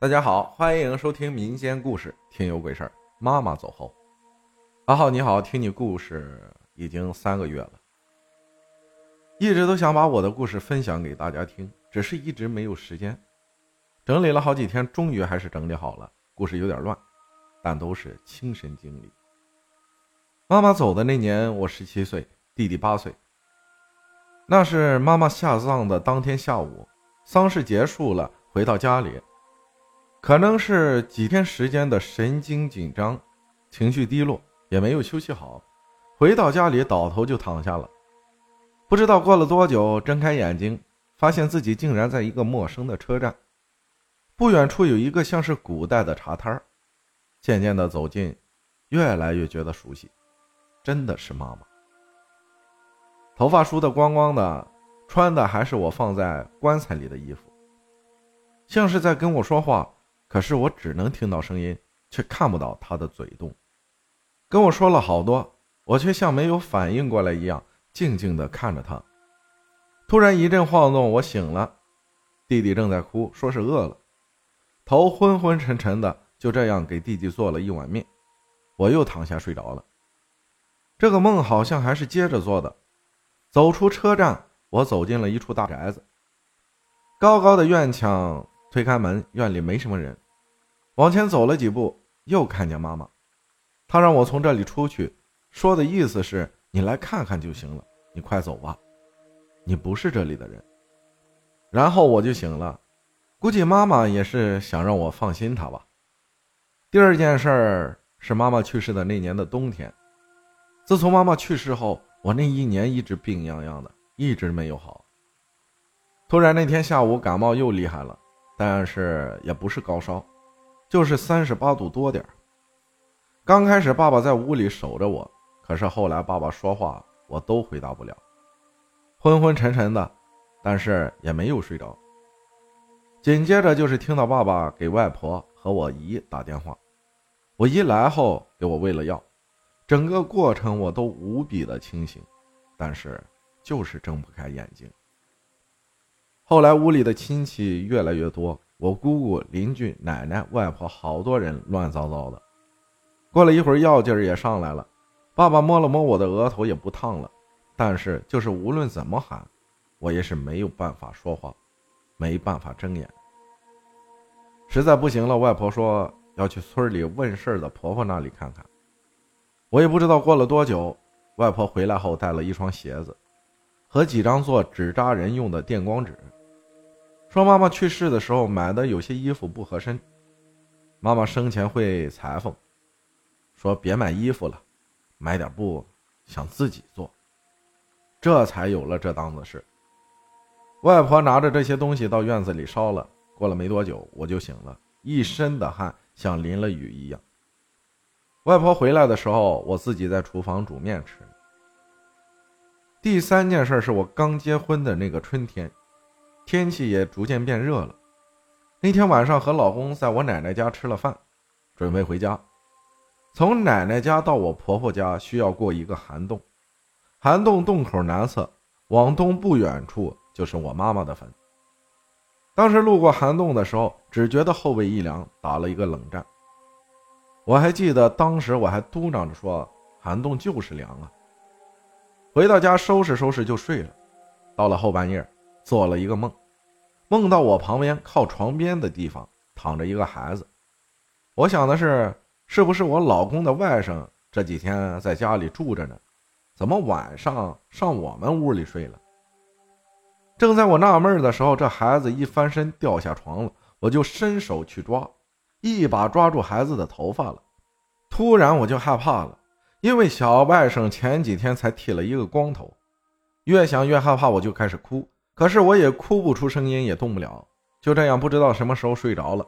大家好，欢迎收听民间故事《听有鬼事儿》。妈妈走后，阿浩你好，听你故事已经三个月了，一直都想把我的故事分享给大家听，只是一直没有时间。整理了好几天，终于还是整理好了。故事有点乱，但都是亲身经历。妈妈走的那年，我十七岁，弟弟八岁。那是妈妈下葬的当天下午，丧事结束了，回到家里。可能是几天时间的神经紧张，情绪低落，也没有休息好，回到家里倒头就躺下了。不知道过了多久，睁开眼睛，发现自己竟然在一个陌生的车站。不远处有一个像是古代的茶摊儿，渐渐的走近，越来越觉得熟悉，真的是妈妈。头发梳得光光的，穿的还是我放在棺材里的衣服，像是在跟我说话。可是我只能听到声音，却看不到他的嘴动。跟我说了好多，我却像没有反应过来一样，静静地看着他。突然一阵晃动，我醒了，弟弟正在哭，说是饿了，头昏昏沉沉的，就这样给弟弟做了一碗面。我又躺下睡着了。这个梦好像还是接着做的。走出车站，我走进了一处大宅子，高高的院墙。推开门，院里没什么人。往前走了几步，又看见妈妈。她让我从这里出去，说的意思是你来看看就行了，你快走吧，你不是这里的人。然后我就醒了，估计妈妈也是想让我放心她吧。第二件事儿是妈妈去世的那年的冬天。自从妈妈去世后，我那一年一直病殃殃的，一直没有好。突然那天下午感冒又厉害了。但是也不是高烧，就是三十八度多点刚开始爸爸在屋里守着我，可是后来爸爸说话我都回答不了，昏昏沉沉的，但是也没有睡着。紧接着就是听到爸爸给外婆和我姨打电话，我姨来后给我喂了药，整个过程我都无比的清醒，但是就是睁不开眼睛。后来屋里的亲戚越来越多，我姑姑、邻居、奶奶、外婆，好多人乱糟糟的。过了一会儿，药劲儿也上来了。爸爸摸了摸我的额头，也不烫了。但是就是无论怎么喊，我也是没有办法说话，没办法睁眼。实在不行了，外婆说要去村里问事的婆婆那里看看。我也不知道过了多久，外婆回来后带了一双鞋子，和几张做纸扎人用的电光纸。说妈妈去世的时候买的有些衣服不合身，妈妈生前会裁缝，说别买衣服了，买点布，想自己做，这才有了这档子事。外婆拿着这些东西到院子里烧了，过了没多久我就醒了，一身的汗像淋了雨一样。外婆回来的时候，我自己在厨房煮面吃。第三件事是我刚结婚的那个春天。天气也逐渐变热了。那天晚上和老公在我奶奶家吃了饭，准备回家。从奶奶家到我婆婆家需要过一个涵洞，涵洞洞口南侧往东不远处就是我妈妈的坟。当时路过涵洞的时候，只觉得后背一凉，打了一个冷战。我还记得当时我还嘟囔着说：“涵洞就是凉啊。”回到家收拾收拾就睡了。到了后半夜。做了一个梦，梦到我旁边靠床边的地方躺着一个孩子。我想的是，是不是我老公的外甥这几天在家里住着呢？怎么晚上上我们屋里睡了？正在我纳闷的时候，这孩子一翻身掉下床了，我就伸手去抓，一把抓住孩子的头发了。突然我就害怕了，因为小外甥前几天才剃了一个光头。越想越害怕，我就开始哭。可是我也哭不出声音，也动不了，就这样不知道什么时候睡着了。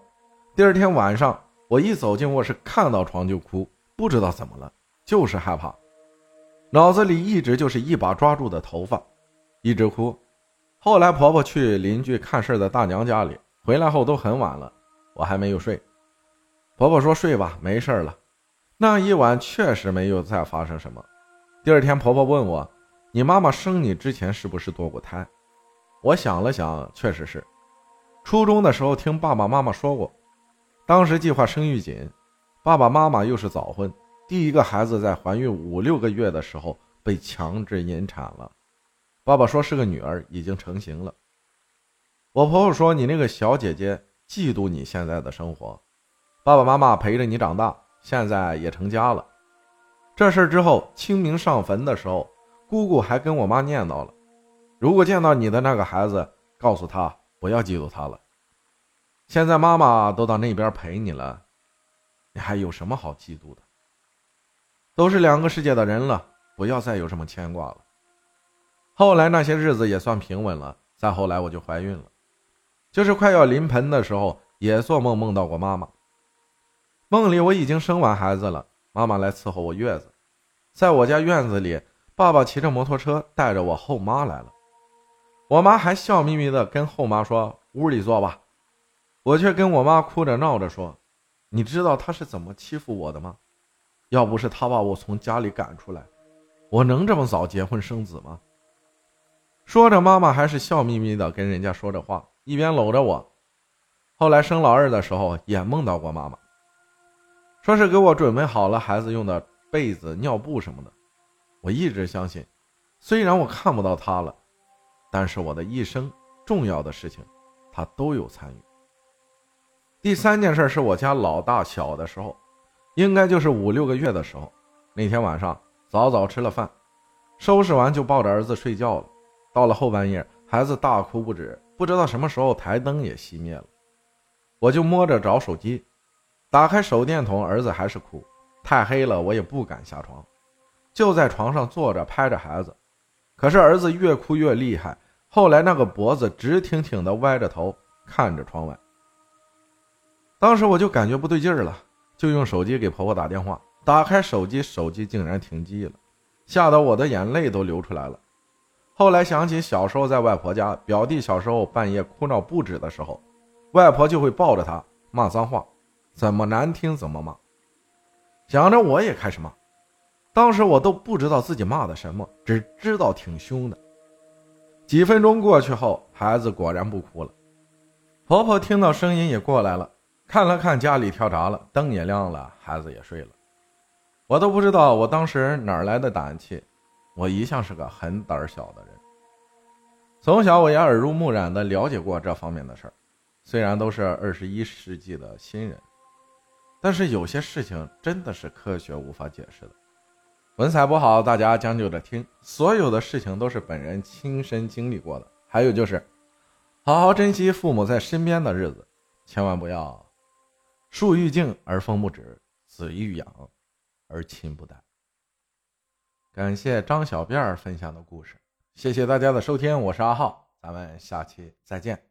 第二天晚上，我一走进卧室，看到床就哭，不知道怎么了，就是害怕，脑子里一直就是一把抓住的头发，一直哭。后来婆婆去邻居看事儿的大娘家里，回来后都很晚了，我还没有睡。婆婆说睡吧，没事了。那一晚确实没有再发生什么。第二天，婆婆问我：“你妈妈生你之前是不是堕过胎？”我想了想，确实是。初中的时候听爸爸妈妈说过，当时计划生育紧，爸爸妈妈又是早婚，第一个孩子在怀孕五六个月的时候被强制引产了。爸爸说是个女儿，已经成型了。我婆婆说：“你那个小姐姐嫉妒你现在的生活，爸爸妈妈陪着你长大，现在也成家了。”这事儿之后，清明上坟的时候，姑姑还跟我妈念叨了：“如果见到你的那个孩子，告诉他不要嫉妒他了。现在妈妈都到那边陪你了，你还有什么好嫉妒的？都是两个世界的人了，不要再有什么牵挂了。”后来那些日子也算平稳了。再后来我就怀孕了，就是快要临盆的时候，也做梦梦到过妈妈。梦里我已经生完孩子了，妈妈来伺候我月子，在我家院子里，爸爸骑着摩托车带着我后妈来了，我妈还笑眯眯的跟后妈说：“屋里坐吧。”我却跟我妈哭着闹着说：“你知道他是怎么欺负我的吗？要不是他把我从家里赶出来，我能这么早结婚生子吗？”说着，妈妈还是笑眯眯的跟人家说着话，一边搂着我。后来生老二的时候，也梦到过妈妈，说是给我准备好了孩子用的被子、尿布什么的。我一直相信，虽然我看不到她了，但是我的一生重要的事情，他都有参与。第三件事是我家老大小的时候，应该就是五六个月的时候。那天晚上早早吃了饭，收拾完就抱着儿子睡觉了。到了后半夜，孩子大哭不止，不知道什么时候台灯也熄灭了，我就摸着找手机，打开手电筒，儿子还是哭，太黑了，我也不敢下床，就在床上坐着拍着孩子，可是儿子越哭越厉害，后来那个脖子直挺挺的歪着头看着窗外，当时我就感觉不对劲儿了，就用手机给婆婆打电话，打开手机，手机竟然停机了，吓得我的眼泪都流出来了。后来想起小时候在外婆家，表弟小时候半夜哭闹不止的时候，外婆就会抱着他骂脏话，怎么难听怎么骂。想着我也开始骂，当时我都不知道自己骂的什么，只知道挺凶的。几分钟过去后，孩子果然不哭了，婆婆听到声音也过来了，看了看家里跳闸了，灯也亮了，孩子也睡了。我都不知道我当时哪来的胆气。我一向是个很胆小的人，从小我也耳濡目染的了解过这方面的事儿。虽然都是二十一世纪的新人，但是有些事情真的是科学无法解释的。文采不好，大家将就着听。所有的事情都是本人亲身经历过的。还有就是，好好珍惜父母在身边的日子，千万不要树欲静而风不止，子欲养而亲不待。感谢张小辫儿分享的故事，谢谢大家的收听，我是阿浩，咱们下期再见。